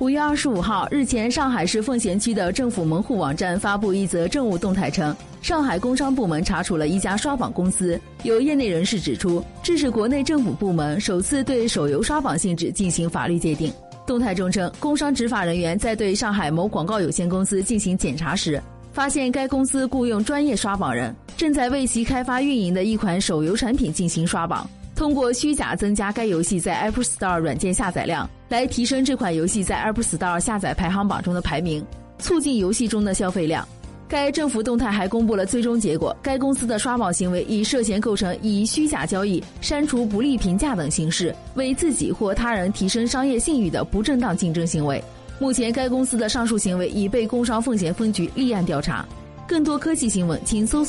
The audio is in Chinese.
五月二十五号，日前，上海市奉贤区的政府门户网站发布一则政务动态称，上海工商部门查处了一家刷榜公司。有业内人士指出，这是国内政府部门首次对手游刷榜性质进行法律界定。动态中称，工商执法人员在对上海某广告有限公司进行检查时，发现该公司雇佣专业刷榜人，正在为其开发运营的一款手游产品进行刷榜。通过虚假增加该游戏在 Apple Store 软件下载量，来提升这款游戏在 Apple Store 下载排行榜中的排名，促进游戏中的消费量。该政府动态还公布了最终结果，该公司的刷榜行为已涉嫌构成以虚假交易、删除不利评价等形式为自己或他人提升商业信誉的不正当竞争行为。目前，该公司的上述行为已被工商奉贤分局立案调查。更多科技新闻，请搜索。